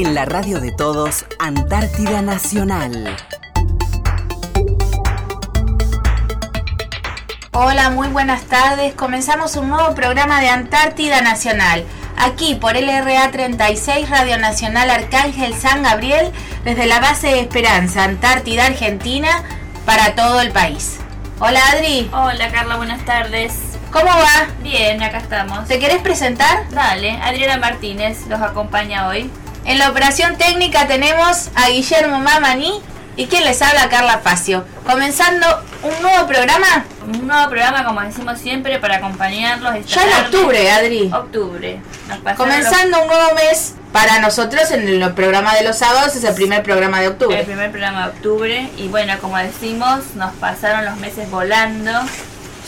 En la radio de todos, Antártida Nacional. Hola, muy buenas tardes. Comenzamos un nuevo programa de Antártida Nacional. Aquí por LRA 36 Radio Nacional Arcángel San Gabriel, desde la base de Esperanza, Antártida, Argentina, para todo el país. Hola Adri. Hola Carla, buenas tardes. ¿Cómo va? Bien, acá estamos. ¿Te querés presentar? Dale, Adriana Martínez los acompaña hoy. En la operación técnica tenemos a Guillermo Mamani y quien les habla Carla Facio. Comenzando un nuevo programa. Un nuevo programa, como decimos siempre, para acompañarlos. esta Ya en octubre, Adri. Octubre. Comenzando un nuevo mes para nosotros en el programa de los sábados es el primer programa de octubre. el primer programa de octubre. Y bueno, como decimos, nos pasaron los meses volando.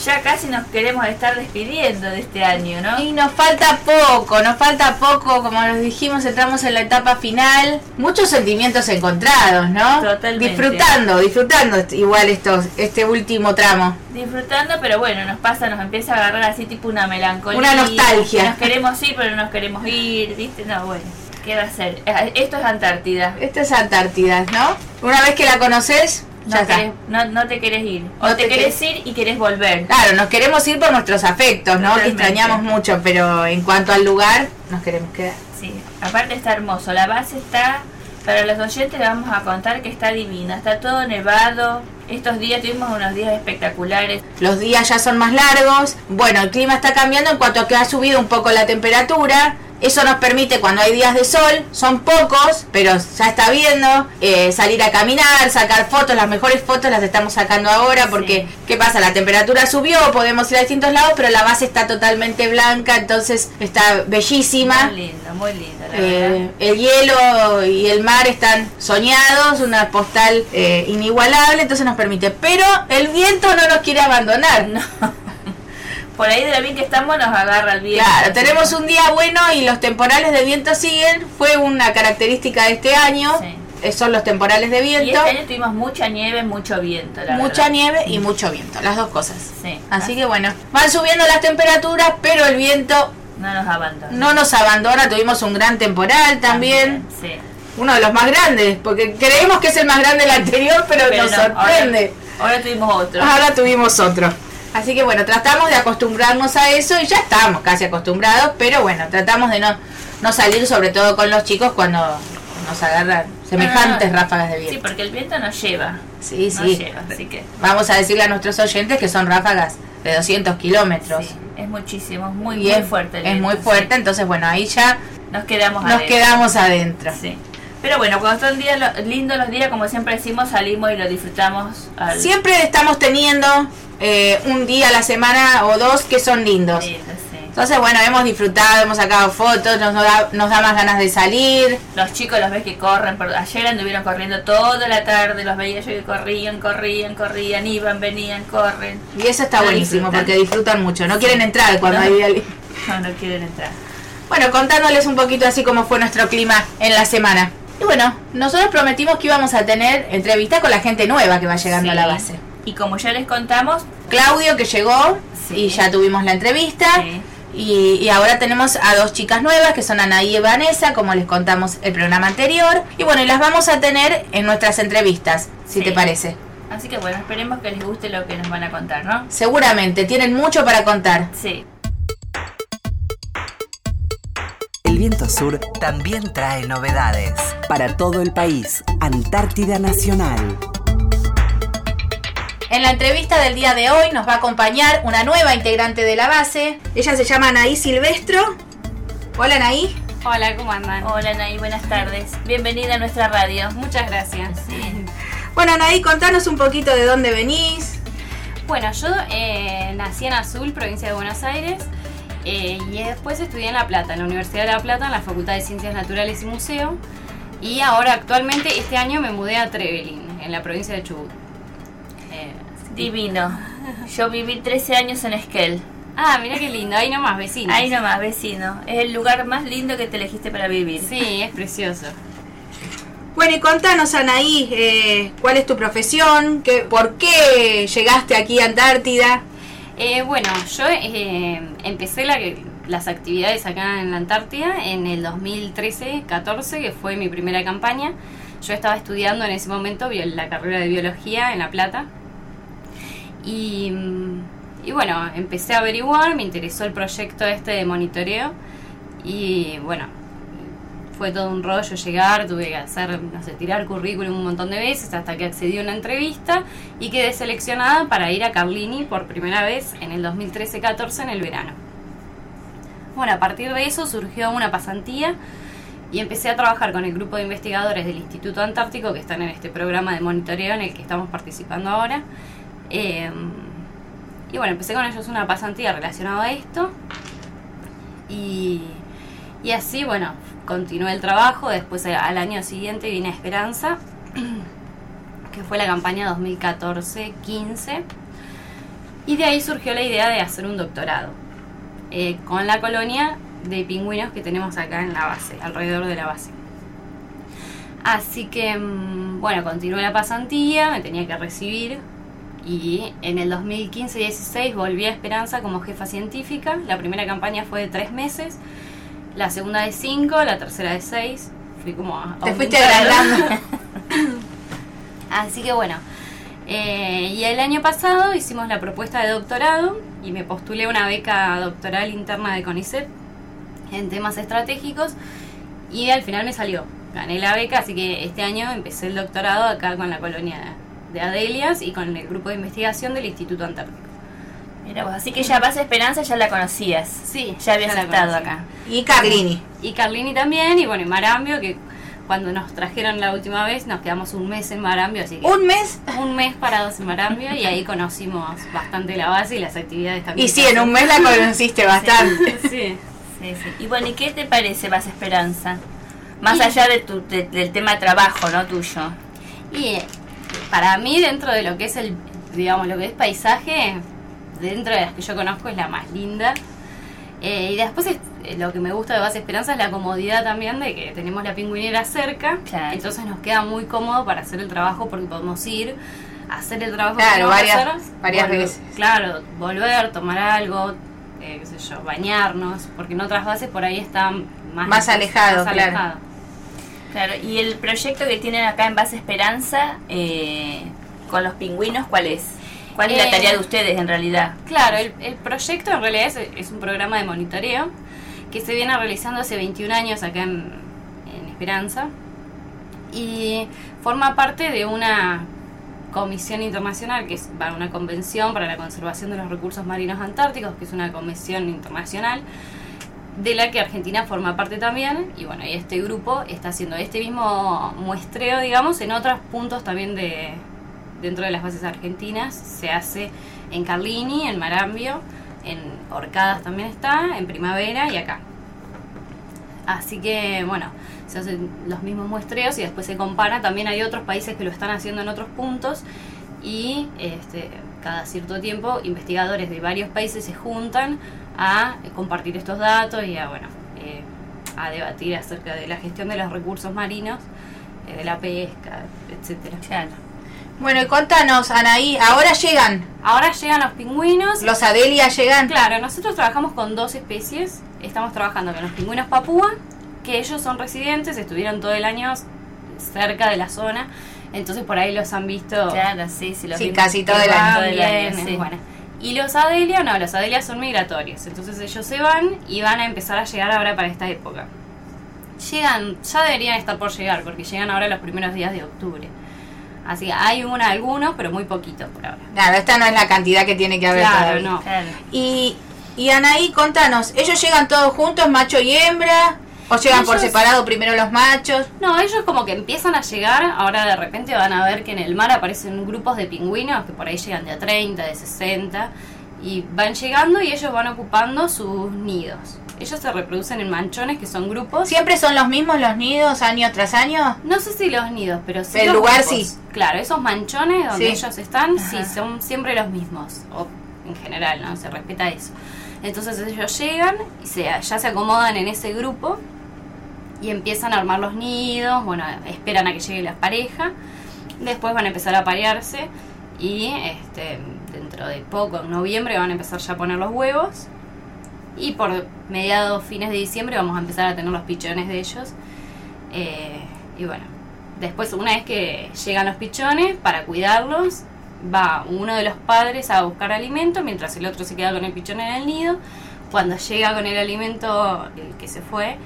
Ya casi nos queremos estar despidiendo de este año, ¿no? Y nos falta poco, nos falta poco, como nos dijimos, entramos en la etapa final. Muchos sentimientos encontrados, ¿no? Totalmente. Disfrutando, disfrutando igual estos, este último tramo. Disfrutando, pero bueno, nos pasa, nos empieza a agarrar así tipo una melancolía. Una nostalgia. Nos queremos ir, pero no nos queremos ir, ¿viste? No, bueno, ¿qué va a ser? Eh, Esto es Antártida. Esto es Antártida, ¿no? Una vez que la conoces, No, ya querés- no, no te querés ir. O te, te querés ir y querés volver. Claro, nos queremos ir por nuestros afectos, ¿no? Que extrañamos mucho, pero en cuanto al lugar, nos queremos quedar. Sí, aparte está hermoso. La base está, para los oyentes les vamos a contar que está divina. Está todo nevado. Estos días tuvimos unos días espectaculares. Los días ya son más largos. Bueno, el clima está cambiando en cuanto a que ha subido un poco la temperatura. Eso nos permite cuando hay días de sol, son pocos, pero ya está viendo, eh, salir a caminar, sacar fotos, las mejores fotos las estamos sacando ahora porque, Sí. ¿qué pasa? La temperatura subió, podemos ir a distintos lados, pero la base está totalmente blanca, entonces está bellísima. Muy lindo, muy lindo, la Eh, el hielo y el mar están soñados, una postal eh, inigualable, entonces nos permite. Pero el viento no nos quiere abandonar. No. Por ahí de la bien que estamos nos agarra el viento. Claro, tenemos un día bueno y los temporales de viento siguen. Fue una característica de este año. Sí. eh, Son los temporales de Y viento. este año tuvimos mucha nieve, mucho viento, la Mucha verdad. nieve y mucho viento, las dos cosas. Sí. Así que bueno, van subiendo las temperaturas, pero el viento No nos abandona. no nos abandona. Tuvimos un gran temporal también. Sí. Uno de los más grandes, porque creemos que es el más grande del anterior, pero, Pero nos no, sorprende. Ahora, ahora tuvimos otro. Ahora tuvimos otro. Así que bueno, tratamos de acostumbrarnos a eso y ya estamos casi acostumbrados, pero bueno, tratamos de no, no salir sobre todo con los chicos cuando nos agarran semejantes Ah, ráfagas de Sí, viento. porque el viento nos lleva. Sí, Nos sí. lleva, así que. Vamos a decirle a nuestros oyentes que son ráfagas de 200 kilómetros. Sí, es muchísimo, es muy, muy es, fuerte. el es viento, muy sí. fuerte, entonces bueno, ahí ya Nos quedamos nos adentro. quedamos adentro. Sí. Pero bueno, cuando son días lo- lindos los días, como siempre decimos, salimos y lo disfrutamos. Al... Siempre estamos teniendo eh, un día a la semana o dos que son lindos. Sí. Entonces, bueno, hemos disfrutado, hemos sacado fotos, nos, nos da, nos da más ganas de salir. Los chicos los ves que corren, por- ayer anduvieron corriendo toda la tarde, los veía yo que corrían, corrían, corrían, iban, venían, corren. Y eso está buenísimo disfrutan. porque disfrutan mucho. No quieren entrar cuando No. hay No, no quieren entrar. Bueno, contándoles un poquito así cómo fue nuestro clima en la semana. Y bueno, nosotros prometimos que íbamos a tener entrevistas con la gente nueva que va llegando a la base. Y como ya les contamos, Claudio que llegó Sí. y ya tuvimos la entrevista. Sí. Y, y ahora tenemos a dos chicas nuevas que son Anaí y Vanessa, como les contamos el programa anterior. Y bueno, y las vamos a tener en nuestras entrevistas, si te parece. así que bueno, esperemos que les guste lo que nos van a contar, ¿no? Seguramente, tienen mucho para contar. Sí. Viento sur también trae novedades. Para todo el país, Antártida Nacional. En la entrevista del día de hoy nos va a acompañar una nueva integrante de la base. Ella se llama Anaí Silvestro. Hola Anaí. Hola, ¿cómo andan? Hola Nay, buenas tardes. Bienvenida a nuestra radio. Muchas gracias. Sí. Bueno Anaí, contanos un poquito de dónde venís. Bueno, yo eh, nací en Azul, provincia de Buenos Aires, eh, y después estudié en La Plata, en la Universidad de La Plata, en la Facultad de Ciencias Naturales y Museo. Y ahora, actualmente, este año me mudé a Trevelin, en la provincia de Chubut. Eh, Divino. Yo viví 13 años en Esquel. ah, mira qué lindo, ahí nomás, vecinos. Ahí nomás, vecino. Es el lugar más lindo que te elegiste para vivir. Sí, es precioso. Bueno, y contanos, Anaí, eh, cuál es tu profesión, ¿Qué, por qué llegaste aquí a Antártida. Eh, bueno, yo eh, empecé la, las actividades acá en la Antártida en el 2013-14, que fue mi primera campaña. Yo estaba estudiando en ese momento la carrera de biología en La Plata. Y, y bueno, empecé a averiguar, me interesó el proyecto este de monitoreo. Y bueno, fue todo un rollo llegar, tuve que hacer, no sé, tirar currículum un montón de veces hasta que accedí a una entrevista y quedé seleccionada para ir a Carlini por primera vez en el 2013-14 en el verano. Bueno, a partir de eso surgió una pasantía y empecé a trabajar con el grupo de investigadores del Instituto Antártico que están en este programa de monitoreo en el que estamos participando ahora. Em, y bueno, empecé con ellos una pasantía relacionada a esto. Y, y así, bueno, continué el trabajo, después al año siguiente vine a Esperanza, que fue la campaña 2014-15, y de ahí surgió la idea de hacer un doctorado eh, con la colonia de pingüinos que tenemos acá en la base, alrededor de la base. Así que, mm, bueno, continué la pasantía, me tenía que recibir y en el 2015-16 volví a Esperanza como jefa científica. La primera campaña fue de tres meses la segunda de 5, la tercera de 6. Fui como a, Te fuiste agrandando. Así que bueno. Eh, y el año pasado hicimos la propuesta de doctorado y me postulé una beca doctoral interna de CONICET en temas estratégicos y al final me salió. Gané la beca, así que este año empecé el doctorado acá con la colonia de Adelias y con el grupo de investigación del Instituto Antártico. Mira vos, así que ya Base Esperanza ya la conocías. Sí, ya habías estado acá. Y Carlini. Y Carlini también, y bueno, y Marambio, que cuando nos trajeron la última vez nos quedamos un mes en Marambio, así que... ¿Un mes? Un mes parados en Marambio y ahí conocimos bastante la base y las actividades también. Y sí, en un mes la conociste bastante. Sí. sí. sí, Y bueno, ¿y qué te parece Base Esperanza? Más allá de tu, del tema trabajo, ¿no? Tuyo. Y para mí, dentro de lo que es el, digamos, lo que es paisaje, dentro de las que yo conozco es la más linda. Eh, y después eh, lo que me gusta de Base Esperanza es la comodidad también de que tenemos la pingüinera cerca. Entonces nos queda muy cómodo para hacer el trabajo porque podemos ir, hacer el trabajo claro, varias, varias veces. Claro, volver, tomar algo, eh, qué sé yo, bañarnos, porque en otras bases por ahí están más, más alejados. Claro. claro. y el proyecto que tienen acá en Base Esperanza con los pingüinos, ¿cuál es? ¿Cuál es la tarea de eh, ustedes en realidad? Claro, el, proyecto en realidad es, un programa de monitoreo que se viene realizando hace 21 años acá en, Esperanza y forma parte de una comisión internacional, que es una convención para la conservación de los recursos marinos antárticos, que es una convención internacional de la que Argentina forma parte también. Y bueno, y este grupo está haciendo este mismo muestreo, digamos, en otros puntos también de, dentro de las bases argentinas se hace en Carlini, en Marambio, en Orcadas también está, en Primavera y acá. Así que bueno, se hacen los mismos muestreos y después se compara. También hay otros países que lo están haciendo en otros puntos y este, cada cierto tiempo investigadores de varios países se juntan a compartir estos datos y a, bueno, eh, a debatir acerca de la gestión de los recursos marinos, eh, de la pesca, etcétera. Bueno, y contanos, Anaí, ahora llegan. Ahora llegan los pingüinos. ¿Los Adelia llegan? Claro, nosotros trabajamos con dos especies. Estamos trabajando con los pingüinos papúa, que ellos son residentes, estuvieron todo el año cerca de la zona. Entonces por ahí los han visto. Claro, sí, sí, los sí casi todo el año. sí. bueno. Y los Adelia, no, los Adelia son migratorios. Entonces ellos se van y van a empezar a llegar ahora para esta época. Llegan, ya deberían estar por llegar, porque llegan ahora los primeros días de octubre. Así que hay una, algunos, pero muy poquitos por ahora. Claro, esta no es la cantidad que tiene que haber. Claro, no. Y, y Anaí, contanos, ¿ellos llegan todos juntos, macho y hembra? ¿O llegan por separado primero los machos? No, ellos como que empiezan a llegar, ahora de repente van a ver que en el mar aparecen grupos de pingüinos que por ahí llegan de a 30, de 60, y van llegando y ellos van ocupando sus nidos. Ellos se reproducen en manchones, que son grupos. ¿Siempre son los mismos los nidos año tras año? No sé si los nidos, pero sí. El lugar sí. Claro, esos manchones donde ellos están, sí, son siempre los mismos. O en general, ¿no? Se respeta eso. Entonces ellos llegan y se, ya se acomodan en ese grupo y empiezan a armar los nidos, bueno, esperan a que llegue la pareja, después van a empezar a parearse y este, dentro de poco, en noviembre, van a empezar ya a poner los huevos Y por mediados, fines de diciembre vamos a empezar a tener los pichones de ellos. Eh, y bueno, después una vez que llegan los pichones, para cuidarlos, va uno de los padres a buscar alimento mientras el otro se queda con el pichón en el nido. Cuando llega con el alimento, el que se fue,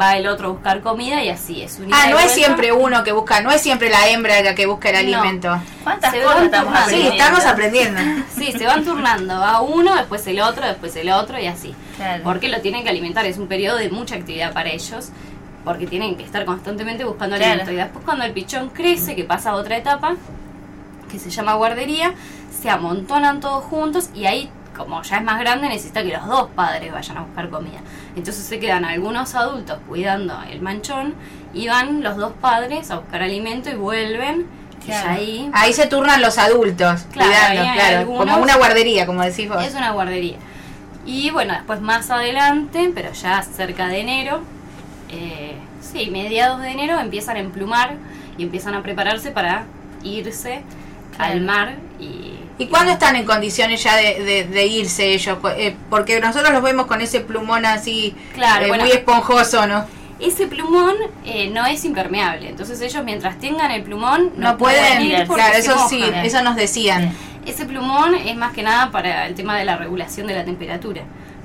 va el otro a buscar comida y así es. un Ah, no es siempre uno que busca, no es siempre la hembra la que busca el No. alimento. ¿Cuántas Se cosas van estamos turnando. Sí, aprendiendo? estamos aprendiendo. Sí, se van turnando. Va uno, después el otro, después el otro y así. Claro. Porque lo tienen que alimentar. Es un periodo de mucha actividad para ellos. Porque tienen que estar constantemente buscando Claro. alimento. Y después cuando el pichón crece, que pasa a otra etapa, que se llama guardería, se amontonan todos juntos y ahí, como ya es más grande, necesita que los dos padres vayan a buscar comida. Entonces se quedan algunos adultos cuidando el manchón y van los dos padres a buscar alimento y vuelven. Claro. ahí Ahí se turnan los adultos, Claro, cuidando, claro, algunos- como una guardería, como decís vos. Es una guardería. Y bueno, después más adelante, pero ya cerca de enero, eh, sí, mediados de enero empiezan a emplumar y empiezan a prepararse para irse Claro. al mar y... ¿Y cuándo están en condiciones ya de, de- de irse ellos? Cu- eh, porque nosotros los vemos con ese plumón así, Claro, eh, bueno. muy esponjoso, ¿no? Ese plumón eh, no es impermeable, entonces ellos mientras tengan el plumón No, pueden, ir porque claro, se eso sí, eso nos decían. Ese plumón es más que nada para el tema de la regulación de la temperatura,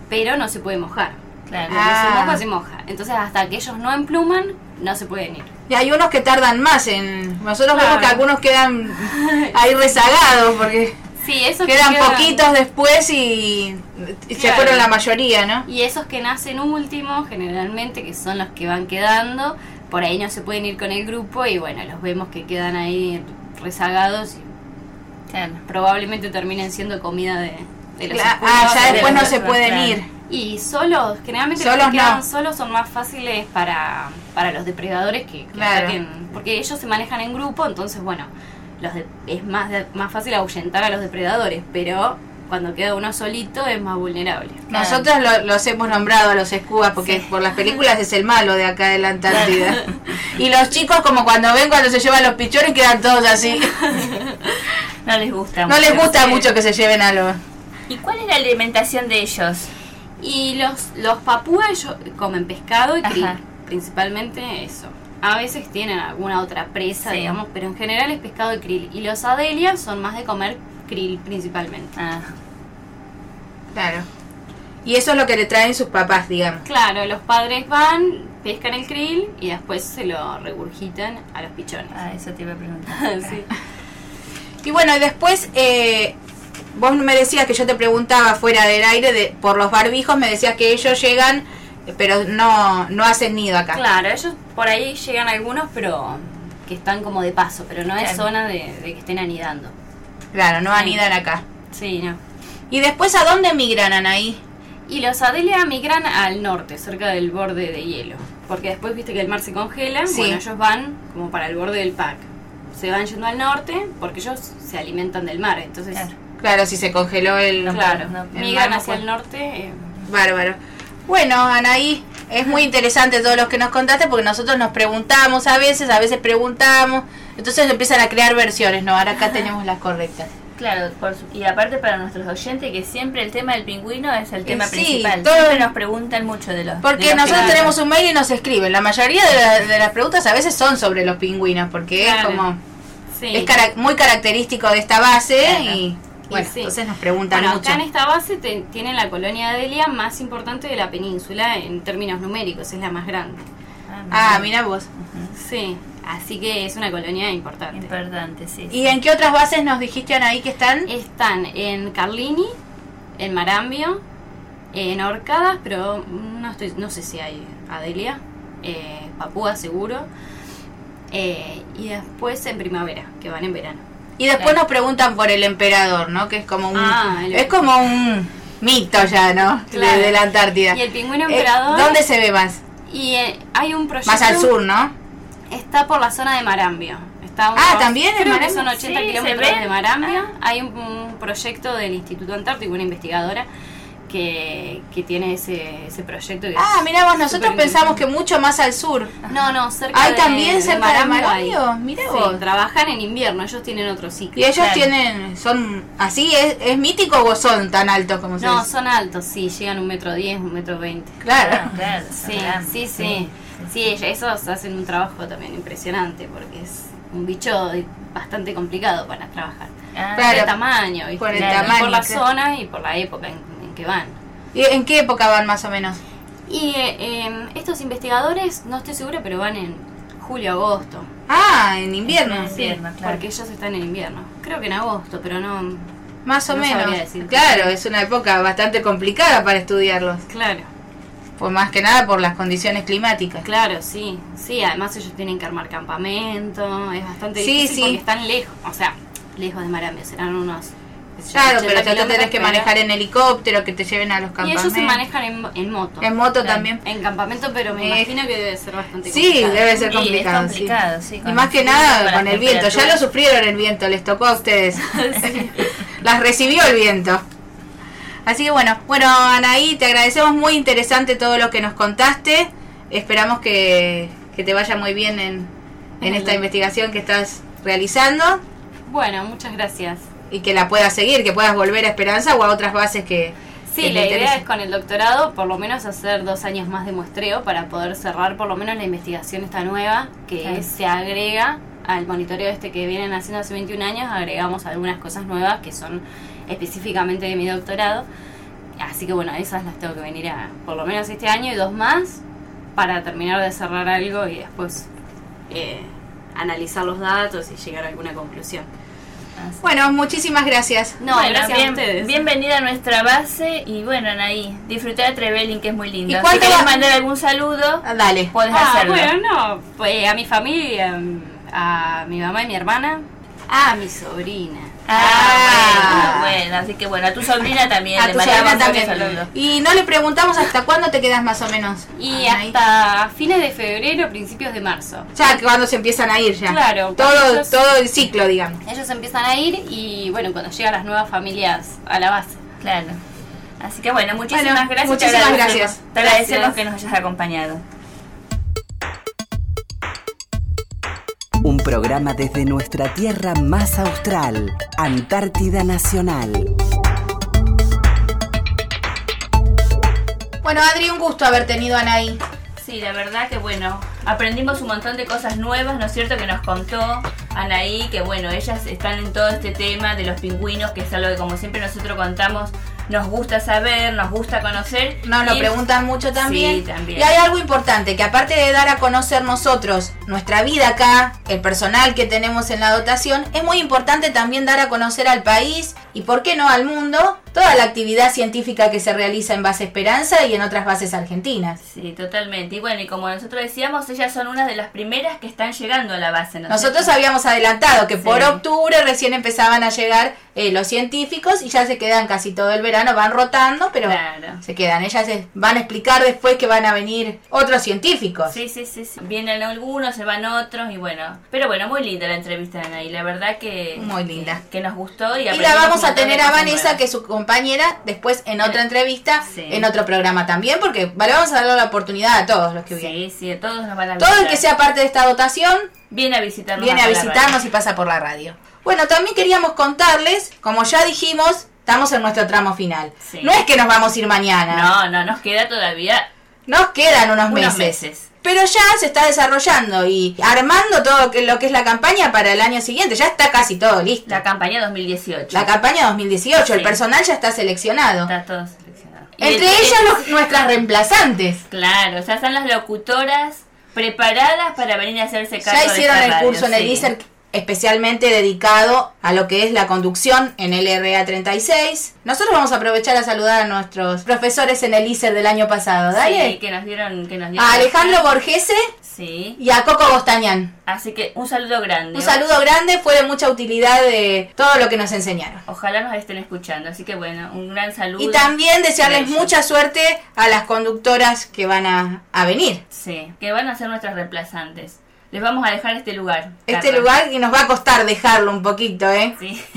pero no se puede mojar. Claro. Cuando Ah. se moja, se moja. Entonces hasta que ellos no empluman, no se pueden ir. Y hay unos que tardan más en... Nosotros Claro. vemos que algunos quedan ahí rezagados porque Sí, esos que quedan quedan- poquitos después y, y se fueron la mayoría, ¿no? Y esos que nacen últimos, generalmente, que son los que van quedando, por ahí no se pueden ir con el grupo y bueno, los vemos que quedan ahí rezagados y Claro. probablemente terminen siendo comida de, de los ah, ya de después no se pueden ir. Y solos, generalmente Solos los que quedan no. solos son más fáciles para, para los depredadores que, que Claro. ataquen, porque ellos se manejan en grupo, entonces bueno, los de- es más, de- más fácil ahuyentar a los depredadores, pero cuando queda uno solito es más vulnerable. Nosotros lo- los hemos nombrado a los escubas porque Sí. por las películas es el malo de acá de la Antártida. y los chicos como cuando ven cuando se llevan los pichones quedan todos así. No les gusta No les mucho. gusta sí. mucho que se lleven algo. ¿Y cuál es la alimentación de ellos? Y los, los papúas ellos comen pescado y krill, Ajá. principalmente eso. A veces tienen alguna otra presa, Sí. digamos, pero en general es pescado y krill. Y los adelias son más de comer krill principalmente. Ah, Claro. Y eso es lo que le traen sus papás, digamos. Claro, los padres van, pescan el krill y después se lo regurgitan a los pichones. ah, eso te iba a preguntar. Sí. Y bueno, y después eh, vos me decías que yo te preguntaba fuera del aire de, por los barbijos, me decías que ellos llegan, pero no, no hacen nido acá. Claro, ellos por ahí llegan algunos, pero que están como de paso, pero no es Claro. zona de, de que estén anidando. Claro, no anidan acá. Sí, no. ¿Y después a dónde migran, Anaí? Y los Adelia migran al norte, cerca del borde de hielo. Porque después viste que el mar se congela, Sí. bueno, ellos van como para el borde del pack. Se van yendo al norte porque ellos se alimentan del mar, entonces, Claro. Claro, si se congeló el... claro, no, el no hacia el norte. eh, Bárbaro. Bueno, Anaí, es muy interesante todo lo que nos contaste porque nosotros nos preguntamos a veces, a veces preguntamos, entonces empiezan a crear versiones, ¿no? Ahora acá tenemos las correctas. Claro, por su- y aparte para nuestros oyentes que siempre el tema del pingüino es el tema sí, principal. todo- Siempre nos preguntan mucho de los de Porque los nosotros tenemos un mail y nos escriben. La mayoría de, la- de las preguntas a veces son sobre los pingüinos, porque Claro. es como sí. es cara- muy característico de esta base Claro. y bueno, sí. entonces nos preguntan Bueno, mucho. acá en esta base te- tienen la colonia Adelia más importante de la península en términos numéricos, es la más grande. Ah, mira vos. Sí, así que es una colonia importante. Importante, sí. sí. ¿Y en qué otras bases nos dijiste Anaí que están? Están en Carlini, en Marambio, en Orcadas, pero no, estoy, no sé si hay Adelia, eh, Papúa seguro, eh, y después en primavera, que van en verano. Y después nos preguntan por el emperador, ¿no? Que es como un Ah, es como un mito ya, ¿no? De- Claro. De, la Antártida. Y el pingüino Eh, emperador. ¿Dónde se ve más? Y eh, hay un proyecto. Más al sur, ¿no? Está por la zona de Marambio. Está Ah, ¿también Creo que Marambio? son 80 Sí, se kilómetros de Marambio. Ah. Hay un, un proyecto del Instituto Antártico, una investigadora, que, que tiene ese, ese proyecto. que Ah, mirá vos, nosotros pensamos que mucho más al sur. No, no, cerca Hay de también cerca de. Marambio, mirá Sí, vos. trabajan en invierno, ellos tienen otro ciclo. Y ellos Claro. tienen, son así, ¿es, es mítico o son tan altos como se No, son altos, sí, llegan un metro diez, un metro veinte. Claro. Ah, claro, Sí, sí, sí. Sí, ella- esos hacen un trabajo también impresionante porque es un bicho de- bastante complicado para trabajar. Ah, Claro. Por el tamaño, ¿viste? Por el Y tamaño, por la claro. zona y por la época que van. ¿Y en qué época van más o menos? Y eh, em, estos investigadores, no estoy segura, pero van en julio, agosto. Ah, en invierno. En invierno, claro. Porque ellos están en invierno. Creo que en agosto, pero no... Más o No menos. Claro, es una época bastante complicada para estudiarlos. Claro, Pues más que nada por las condiciones climáticas. claro, sí. Sí, además ellos tienen que armar campamento. Es bastante Sí, difícil sí. porque están lejos. O sea, lejos de Marambio. Serán unos... Claro, 80 pero te tenés que manejar en helicóptero, que te lleven a los Y campamentos. ellos se manejan en, en moto. En moto Claro. también. En campamento, pero me Eh, imagino que debe ser bastante Sí, complicado. debe ser Y es complicado. sí. sí, y con más que nada con el viento. Ya lo sufrieron el viento, les tocó a ustedes. Las recibió el viento. Así que bueno, bueno Anaí, te agradecemos muy interesante todo lo que nos contaste. Esperamos que, que te vaya muy bien en, en esta investigación que estás realizando Bueno, muchas gracias. Y que la puedas seguir, que puedas volver a Esperanza o a otras bases que... Sí, que la idea es con el doctorado por lo menos hacer dos años más de muestreo para poder cerrar por lo menos la investigación esta nueva que Claro. se agrega al monitoreo este que vienen haciendo hace 21 años, agregamos algunas cosas nuevas que son específicamente de mi doctorado. Así que bueno, esas las tengo que venir a por lo menos este año y dos más para terminar de cerrar algo y después eh, analizar los datos y llegar a alguna conclusión. Así. Bueno, muchísimas gracias. No, Bueno, gracias bien- a ustedes. Bienvenida a nuestra base y bueno, Anaí, disfrutar de Trevelin que es muy lindo. ¿Y Si cuánto quieres va- mandar algún saludo, Ah, Dale. puedes Ah, hacerlo. bueno, no, pues a mi familia, a mi mamá y mi hermana, a mi sobrina. Ah, bueno, bueno, así que bueno, a tu sobrina también A le tu mandamos también. saludo. Y no le preguntamos hasta cuándo te quedas más o menos. Y Anaí. hasta fines de febrero, principios de marzo. Ya que cuando se empiezan a ir ya. Claro, Todo, ellos- todo el ciclo, digamos. Ellos empiezan a ir y bueno, cuando llegan las nuevas familias a la base. Claro. Así que bueno, muchísimas Bueno, gracias. muchísimas te gracias. Te agradecemos Gracias. que nos hayas acompañado. Un programa desde nuestra tierra más austral, Antártida Nacional. Bueno, Adri, un gusto haber tenido a Anaí. Sí, la verdad que bueno, aprendimos un montón de cosas nuevas, ¿no es cierto? Que nos contó Anaí, que bueno, ellas están en todo este tema de los pingüinos, que es algo que como siempre nosotros contamos, nos gusta saber, nos gusta conocer. Nos lo Y- preguntan mucho también. Sí, también. Y hay algo importante, que aparte de dar a conocer nosotros nuestra vida acá, el personal que tenemos en la dotación, es muy importante también dar a conocer al país y, por qué no, al mundo, toda la actividad científica que se realiza en Base Esperanza y en otras bases argentinas. Sí, totalmente. Y bueno, y como nosotros decíamos, ellas son una de las primeras que están llegando a la base. ¿no es Nosotros habíamos adelantado que por octubre recién empezaban a llegar eh, los científicos y ya se quedan casi todo el verano, van rotando, pero Claro. se quedan. Ellas van a explicar después que van a venir otros científicos. Sí, sí, sí, sí. Vienen algunos, se van otros y bueno. Pero bueno, muy linda la entrevista de Anaí. La verdad que... Muy linda. Que, que nos gustó y Y la aprendimos vamos a tener a Vanessa, que es su compañera, después en otra entrevista, Sí. en otro programa también, porque vale, vamos a dar la oportunidad a todos los que vienen. Sí, sí, todos nos van a Todo el que sea parte de esta dotación Viene a visitarnos. viene a visitarnos y pasa por la radio. Bueno, también queríamos contarles, como ya dijimos, estamos en nuestro tramo final. Sí. No es que nos vamos a ir mañana. No, no, nos queda todavía Nos quedan unos, unos meses. meses. Pero ya se está desarrollando y armando todo lo que, es la campaña para el año siguiente. Ya está casi todo listo. La campaña 2018. La campaña 2018, el Sí. personal ya está seleccionado. Está todo seleccionado. Entre el- ellas los- nuestras reemplazantes. Claro, ya están las locutoras preparadas para venir a hacerse cargo Ya de hicieron esta el radio, curso en el sí. ISER especialmente dedicado a lo que es la conducción en el RA36. Nosotros vamos a aprovechar a saludar a nuestros profesores en el ISER del año pasado. Dale. Sí, que nos dieron... Que nos dieron A Alejandro Borgese Sí. y a Coco Bostañán. Así que un saludo grande. Un saludo grande, fue de mucha utilidad de todo lo que nos enseñaron. Ojalá nos estén escuchando. Así que bueno, un gran saludo. Y también desearles mucha suerte a las conductoras que van a, a venir. Sí, que van a ser nuestras reemplazantes. Les vamos a dejar este lugar. Este lugar y nos va a costar dejarlo un poquito, ¿eh? Sí.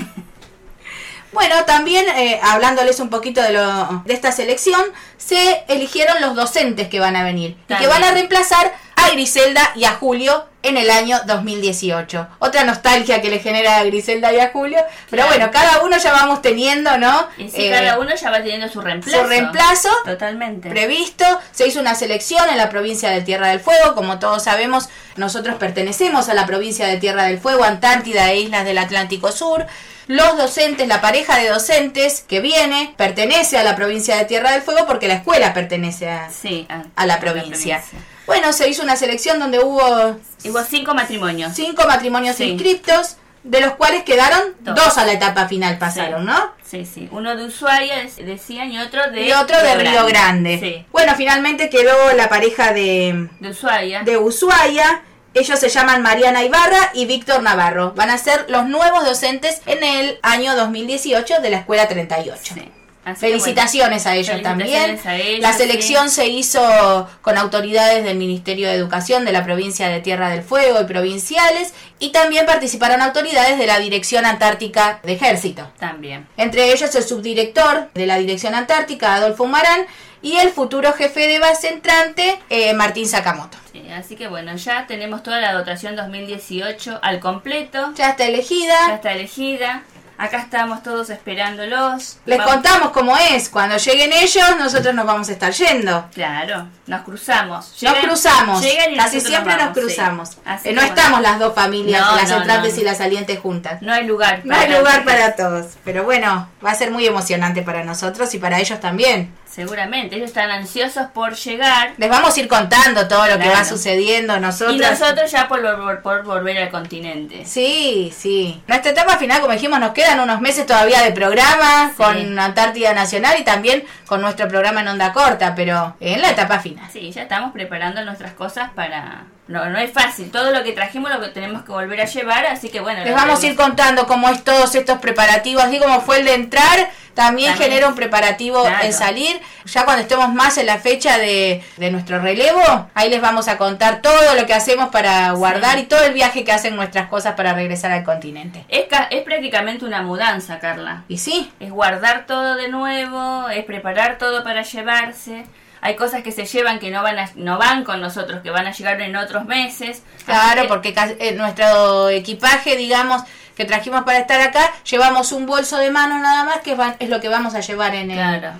Bueno, también eh, hablándoles un poquito de, lo, de esta selección, se eligieron los docentes que van a venir y que van a reemplazar a Griselda y a Julio en el año 2018. Otra nostalgia que le genera a Griselda y a Julio, pero bueno, cada uno ya vamos teniendo, ¿no? Y sí, cada Eh, uno ya va teniendo su reemplazo. su reemplazo Totalmente. previsto. Se hizo una selección en la provincia de Tierra del Fuego. Como todos sabemos, nosotros pertenecemos a la provincia de Tierra del Fuego, Antártida e Islas del Atlántico Sur. Los docentes, la pareja de docentes que viene, pertenece a la provincia de Tierra del Fuego porque la escuela pertenece a, Sí, a, a la provincia. Bueno, se hizo una selección donde hubo Hubo cinco matrimonios. cinco matrimonios Sí. inscriptos, de los cuales quedaron Dos. dos a la etapa final pasaron, Sí. ¿no? Sí, sí. Uno de Ushuaia, decían, y otro de y otro de Río Grande. Sí, Bueno, finalmente quedó la pareja de, de Ushuaia. de Ushuaia. Ellos se llaman Mariana Ibarra y Víctor Navarro. Van a ser los nuevos docentes en el año 2018 de la Escuela 38. Sí. Así Felicitaciones a ellos también. Felicitaciones a ellos, la sí. selección se hizo con autoridades del Ministerio de Educación de la provincia de Tierra del Fuego y provinciales y también participaron autoridades de la Dirección Antártica de Ejército. También. Entre ellos el subdirector de la Dirección Antártica, Adolfo Humarán, y el futuro jefe de base entrante, eh, Martín Sakamoto. Sí, así que bueno, ya tenemos toda la dotación 2018 al completo. Ya está Ya elegida. está elegida. Acá estamos todos esperándolos. Les Vamos- contamos cómo es. Cuando lleguen ellos, nosotros nos vamos a estar yendo. Claro, nos cruzamos. Nos cruzamos. llegan y Casi siempre nos, vamos, cruzamos. Así Eh, no estamos las dos familias, No, las no, entrantes no. y las salientes juntas. No hay lugar. No hay para lugar para todos. Pero bueno, va a ser muy emocionante para nosotros y para ellos también. Seguramente, ellos están ansiosos por llegar. Les vamos a ir contando todo lo que va sucediendo nosotros. Y nosotros ya por, vol- por volver al continente. Sí, sí. Nuestra etapa final, como dijimos, nos quedan unos meses todavía de programa Sí. con Antártida Nacional y también con nuestro programa en onda corta, pero en la etapa final. Sí, ya estamos preparando nuestras cosas para... No, no es fácil. Todo lo que trajimos lo que tenemos que volver a llevar, así que bueno. Les vamos a ir contando cómo es todos estos preparativos, así como fue el de entrar, también, También. genera un preparativo Claro. el salir. Ya cuando estemos más en la fecha de, de nuestro relevo, ahí les vamos a contar todo lo que hacemos para guardar Sí. y todo el viaje que hacen nuestras cosas para regresar al continente. Es, es prácticamente una mudanza, Carla. Y sí, Es guardar todo de nuevo, es preparar todo para llevarse. Hay cosas que se llevan que no van a, no van con nosotros, que van a llegar en otros meses. Claro, que- porque eh, nuestro equipaje, digamos, que trajimos para estar acá, llevamos un bolso de mano nada más, que es lo que vamos a llevar en el, Claro.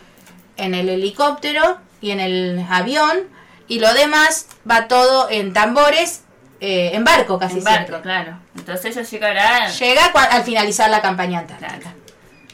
en el helicóptero y en el avión, y lo demás va todo en tambores, eh, en barco casi En barco, siempre. claro. Entonces ellos llegarán. Llega al finalizar la campaña antártica. Claro.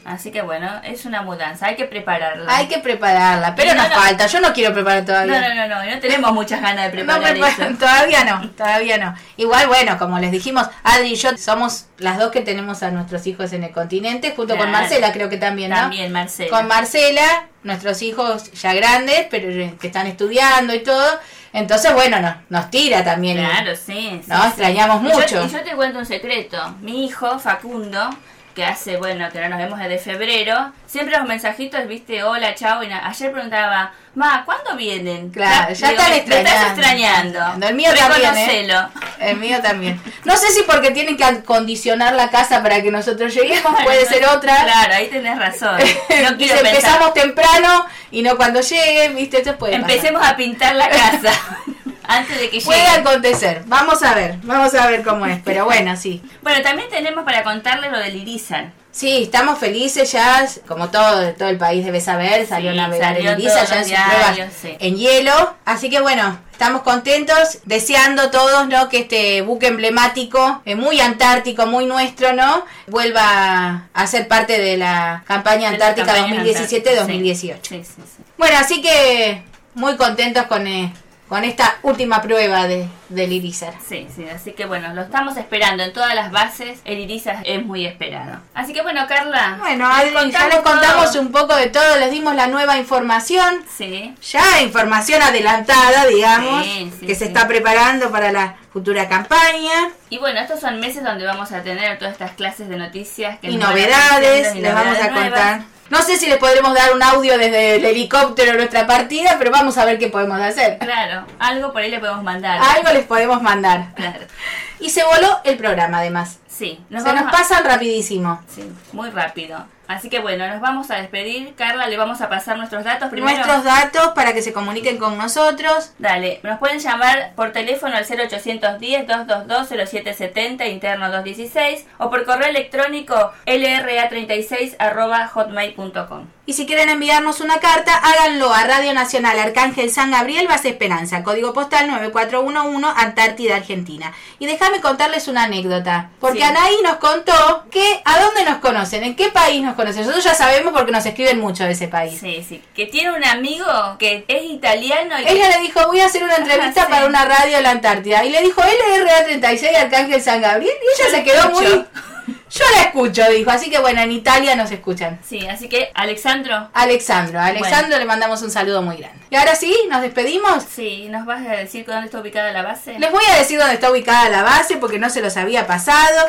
Así que bueno, es una mudanza, hay que prepararla. Hay que prepararla, pero no, nos no. falta, yo no quiero preparar todavía. No, no, no, no, no tenemos muchas ganas de No preparar preparo- eso. todavía no, todavía no. Igual, bueno, como les dijimos, Adri y yo somos las dos que tenemos a nuestros hijos en el continente, junto con. Marcela, creo que también, ¿no? También, Marcela. Con Marcela, nuestros hijos ya grandes, pero que están estudiando y todo. Entonces, bueno, nos, nos tira también. Claro, sí. sí, No, sí. extrañamos Y yo- mucho. Y yo, te cuento un secreto. Mi hijo, Facundo, que hace, bueno, que no nos vemos desde febrero, siempre los mensajitos, viste, hola, chao. Y ayer preguntaba, ma, ¿cuándo vienen? Claro, ya digo, están "Me- me estás extrañando. extrañando. El mío también, ¿eh? El mío también. No sé si porque tienen que acondicionar la casa para que nosotros lleguemos, puede ser otra. Claro, ahí tenés razón. No quiero empezamos temprano y no cuando lleguen, viste, esto puede pasar. Empecemos a pintar la casa antes de que Puede llegue. acontecer. Vamos a ver, vamos a ver cómo es. Pero bueno, sí. Bueno, también tenemos para contarles lo del Irizar. Sí, estamos felices ya, como todo, todo el país debe saber, salió Sí, a navegar salió Ibiza todos ya en sus pruebas sí. en hielo. Así que bueno, estamos contentos, deseando todos, ¿no? Que este buque emblemático, eh, muy antártico, muy nuestro, ¿no? Vuelva a ser parte de la campaña De antártica campaña 2017-2018. Sí, sí, sí. Bueno, así que muy contentos con, eh, con esta última prueba de, del Irizar. Sí, sí, así que bueno, lo estamos esperando en todas las bases. El Irizar es muy esperado. Así que bueno, Carla. Bueno, les Adri, ya contamos les contamos un poco de todo, les dimos la nueva información. Sí, Ya información adelantada, digamos, Sí, sí, que se está preparando para la futura campaña y bueno, estos son meses donde vamos a tener todas estas clases de noticias que y novedades, les vamos a novedades contar. No sé si les podremos dar un audio desde el helicóptero de nuestra partida, pero vamos a ver qué podemos hacer. Claro, algo por ahí le podemos mandar. Algo les podemos mandar. Claro. Y se voló el programa además. Sí, Se nos pasan rapidísimo. Sí, muy rápido. Así que bueno, nos vamos a despedir. Carla, le vamos a pasar nuestros datos primero. Nuestros datos para que se comuniquen con nosotros. Dale, nos pueden llamar por teléfono al 0810-222-0770, interno 216, o por correo electrónico lra36 Y si quieren enviarnos una carta, háganlo a Radio Nacional Arcángel San Gabriel, Base Esperanza, código postal 9411, Antártida, Argentina. Y déjame contarles una anécdota, porque Sí. Anaí nos contó que a dónde nos conocen, en qué país nos conocen. Nosotros ya sabemos porque nos escriben mucho de ese país. Sí, sí. Que tiene un amigo que es italiano y Ella le dijo, voy a hacer una entrevista Ajá, sí. para una radio en la Antártida. Y le dijo, LRA36 Arcángel San Gabriel. Y ella Yo se quedó escucho. muy... Yo la escucho, dijo. Así que bueno, en Italia nos escuchan. Sí, así que Alexandro, Alexandro, a Alexandro le mandamos un saludo muy grande. Y ahora sí, nos despedimos. sí, ¿nos vas a decir dónde está ubicada la base? Les voy a decir dónde está ubicada la base porque no se los había pasado.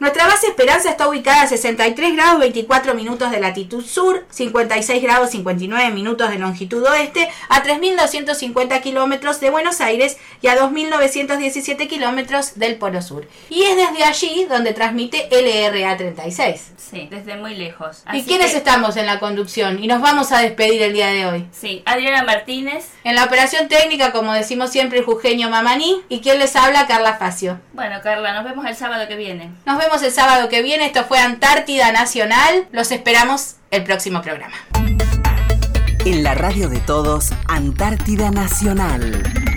Nuestra base Esperanza está ubicada a 63 grados 24 minutos de latitud sur, 56 grados 59 minutos de longitud oeste, a 3.250 kilómetros de Buenos Aires y a 2.917 kilómetros del Polo Sur. Y es desde allí donde transmite LRA 36. Sí, desde muy lejos. ¿Y quiénes que- estamos en la conducción? Y nos vamos a despedir el día de hoy. Sí, Adriana Martínez. En la operación técnica, como decimos siempre, el jujeño Mamaní. Y quien les habla, Carla Facio. Bueno, Carla, nos vemos el sábado que viene. Nos el sábado que viene. Esto fue Antártida Nacional. Los esperamos el próximo programa. En la radio de todos, Antártida Nacional.